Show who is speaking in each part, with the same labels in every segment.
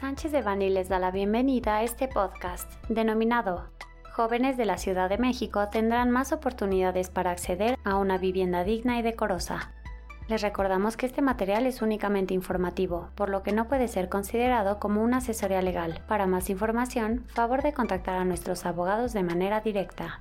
Speaker 1: Sánchez de Bani les da la bienvenida a este podcast denominado Jóvenes de la Ciudad de México tendrán más oportunidades para acceder a una vivienda digna y decorosa. Les recordamos que este material es únicamente informativo, por lo que no puede ser considerado como una asesoría legal. Para más información, favor de contactar a nuestros abogados de manera directa.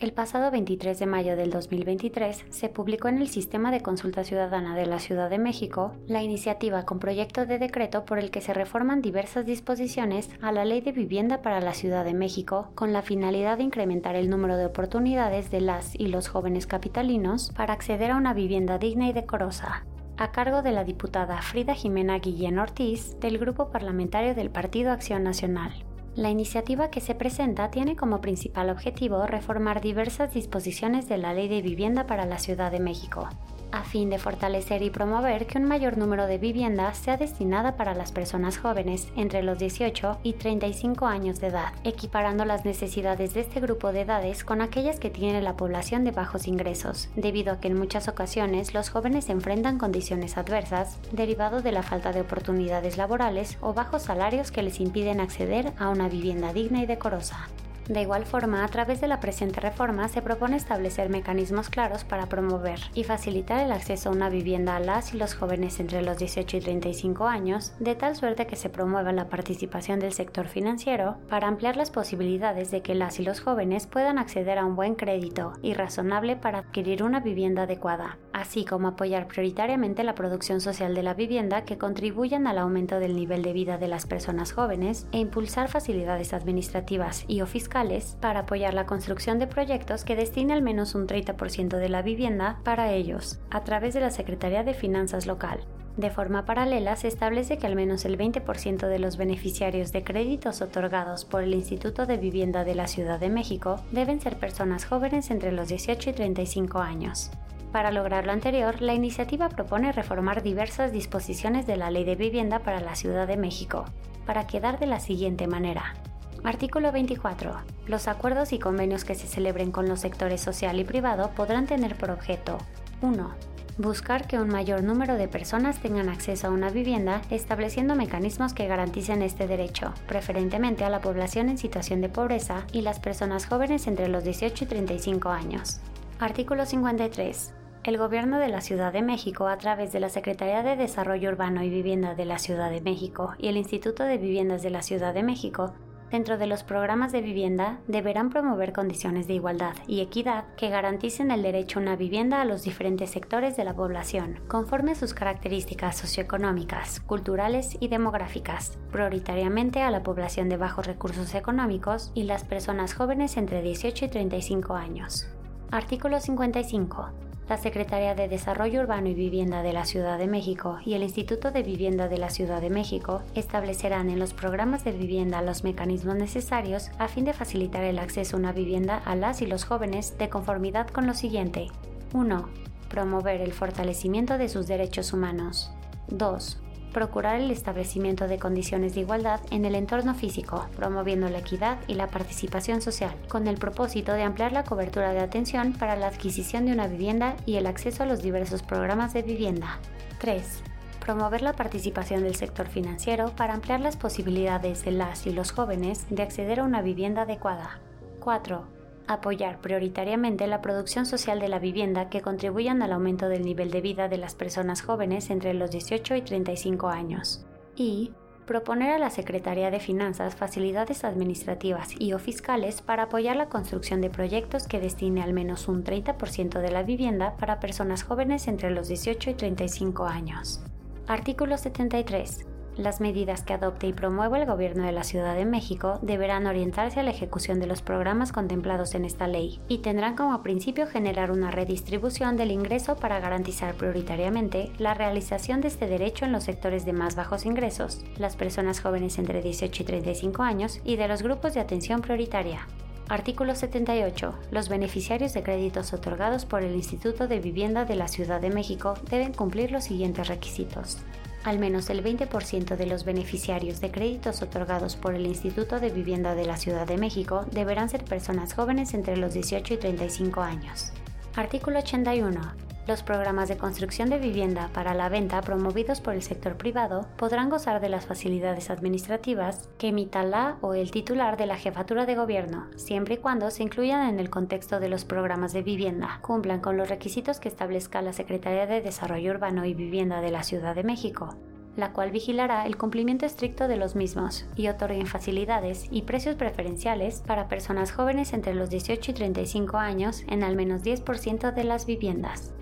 Speaker 1: El pasado 23 de mayo del 2023 se publicó en el Sistema de Consulta Ciudadana de la Ciudad de México la iniciativa con proyecto de decreto por el que se reforman diversas disposiciones a la Ley de Vivienda para la Ciudad de México con la finalidad de incrementar el número de oportunidades de las y los jóvenes capitalinos para acceder a una vivienda digna y decorosa, a cargo de la diputada Frida Jimena Guillén Ortiz del Grupo Parlamentario del Partido Acción Nacional. La iniciativa que se presenta tiene como principal objetivo reformar diversas disposiciones de la Ley de Vivienda para la Ciudad de México, a fin de fortalecer y promover que un mayor número de viviendas sea destinada para las personas jóvenes entre los 18 y 35 años de edad, equiparando las necesidades de este grupo de edades con aquellas que tiene la población de bajos ingresos, debido a que en muchas ocasiones los jóvenes enfrentan condiciones adversas derivado de la falta de oportunidades laborales o bajos salarios que les impiden acceder a una vivienda digna y decorosa. De igual forma, a través de la presente reforma se propone establecer mecanismos claros para promover y facilitar el acceso a una vivienda a las y los jóvenes entre los 18 y 35 años, de tal suerte que se promueva la participación del sector financiero para ampliar las posibilidades de que las y los jóvenes puedan acceder a un buen crédito y razonable para adquirir una vivienda adecuada, así como apoyar prioritariamente la producción social de la vivienda que contribuyan al aumento del nivel de vida de las personas jóvenes e impulsar facilidades administrativas y o fiscales para apoyar la construcción de proyectos que destine al menos un 30% de la vivienda para ellos, a través de la Secretaría de Finanzas local. De forma paralela, se establece que al menos el 20% de los beneficiarios de créditos otorgados por el Instituto de Vivienda de la Ciudad de México deben ser personas jóvenes entre los 18 y 35 años. Para lograr lo anterior, la iniciativa propone reformar diversas disposiciones de la Ley de Vivienda para la Ciudad de México, para quedar de la siguiente manera. Artículo 24. Los acuerdos y convenios que se celebren con los sectores social y privado podrán tener por objeto 1. Buscar que un mayor número de personas tengan acceso a una vivienda estableciendo mecanismos que garanticen este derecho, preferentemente a la población en situación de pobreza y las personas jóvenes entre los 18 y 35 años. Artículo 53. El Gobierno de la Ciudad de México, a través de la Secretaría de Desarrollo Urbano y Vivienda de la Ciudad de México y el Instituto de Viviendas de la Ciudad de México, dentro de los programas de vivienda deberán promover condiciones de igualdad y equidad que garanticen el derecho a una vivienda a los diferentes sectores de la población, conforme a sus características socioeconómicas, culturales y demográficas, prioritariamente a la población de bajos recursos económicos y las personas jóvenes entre 18 y 35 años. Artículo 55 la Secretaría de Desarrollo Urbano y Vivienda de la Ciudad de México y el Instituto de Vivienda de la Ciudad de México establecerán en los programas de vivienda los mecanismos necesarios a fin de facilitar el acceso a una vivienda a las y los jóvenes de conformidad con lo siguiente. 1. Promover el fortalecimiento de sus derechos humanos. 2 procurar el establecimiento de condiciones de igualdad en el entorno físico, promoviendo la equidad y la participación social, con el propósito de ampliar la cobertura de atención para la adquisición de una vivienda y el acceso a los diversos programas de vivienda. 3. Promover la participación del sector financiero para ampliar las posibilidades de las y los jóvenes de acceder a una vivienda adecuada. 4 apoyar prioritariamente la producción social de la vivienda que contribuyan al aumento del nivel de vida de las personas jóvenes entre los 18 y 35 años. Y proponer a la Secretaría de Finanzas facilidades administrativas y o fiscales para apoyar la construcción de proyectos que destine al menos un 30% de la vivienda para personas jóvenes entre los 18 y 35 años. Artículo 73. Las medidas que adopte y promueva el Gobierno de la Ciudad de México deberán orientarse a la ejecución de los programas contemplados en esta ley y tendrán como principio generar una redistribución del ingreso para garantizar prioritariamente la realización de este derecho en los sectores de más bajos ingresos, las personas jóvenes entre 18 y 35 años y de los grupos de atención prioritaria. Artículo 78. Los beneficiarios de créditos otorgados por el Instituto de Vivienda de la Ciudad de México deben cumplir los siguientes requisitos. Al menos el 20% de los beneficiarios de créditos otorgados por el Instituto de Vivienda de la Ciudad de México deberán ser personas jóvenes entre los 18 y 35 años. Artículo 81. Los programas de construcción de vivienda para la venta promovidos por el sector privado podrán gozar de las facilidades administrativas que emita la o el titular de la jefatura de gobierno, siempre y cuando se incluyan en el contexto de los programas de vivienda, cumplan con los requisitos que establezca la Secretaría de Desarrollo Urbano y Vivienda de la Ciudad de México la cual vigilará el cumplimiento estricto de los mismos y otorguen facilidades y precios preferenciales para personas jóvenes entre los 18 y 35 años en al menos 10% de las viviendas.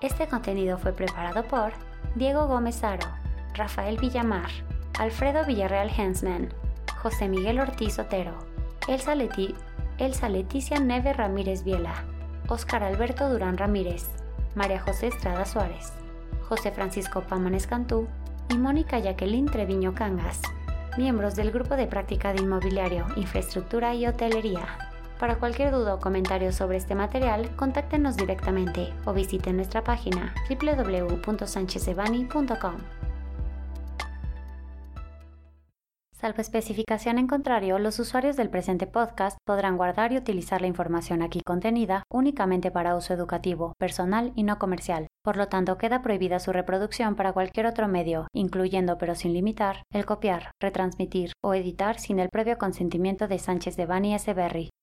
Speaker 1: Este contenido fue preparado por Diego Gómez Aro, Rafael Villamar, Alfredo Villarreal Hensman, José Miguel Ortiz Otero, Elsa, Leticia Neve Ramírez Viela, Óscar Alberto Durán Ramírez, María José Estrada Suárez, José Francisco Pámanes Cantú y Mónica Jacqueline Treviño Cangas, miembros del Grupo de Práctica de Inmobiliario, Infraestructura y Hotelería. Para cualquier duda o comentario sobre este material, contáctenos directamente o visiten nuestra página www.sanchezebani.com. Salvo especificación en contrario, los usuarios del presente podcast podrán guardar y utilizar la información aquí contenida únicamente para uso educativo, personal y no comercial. Por lo tanto, queda prohibida su reproducción para cualquier otro medio, incluyendo pero sin limitar, el copiar, retransmitir o editar sin el previo consentimiento de Sánchez de Bani S. Berry,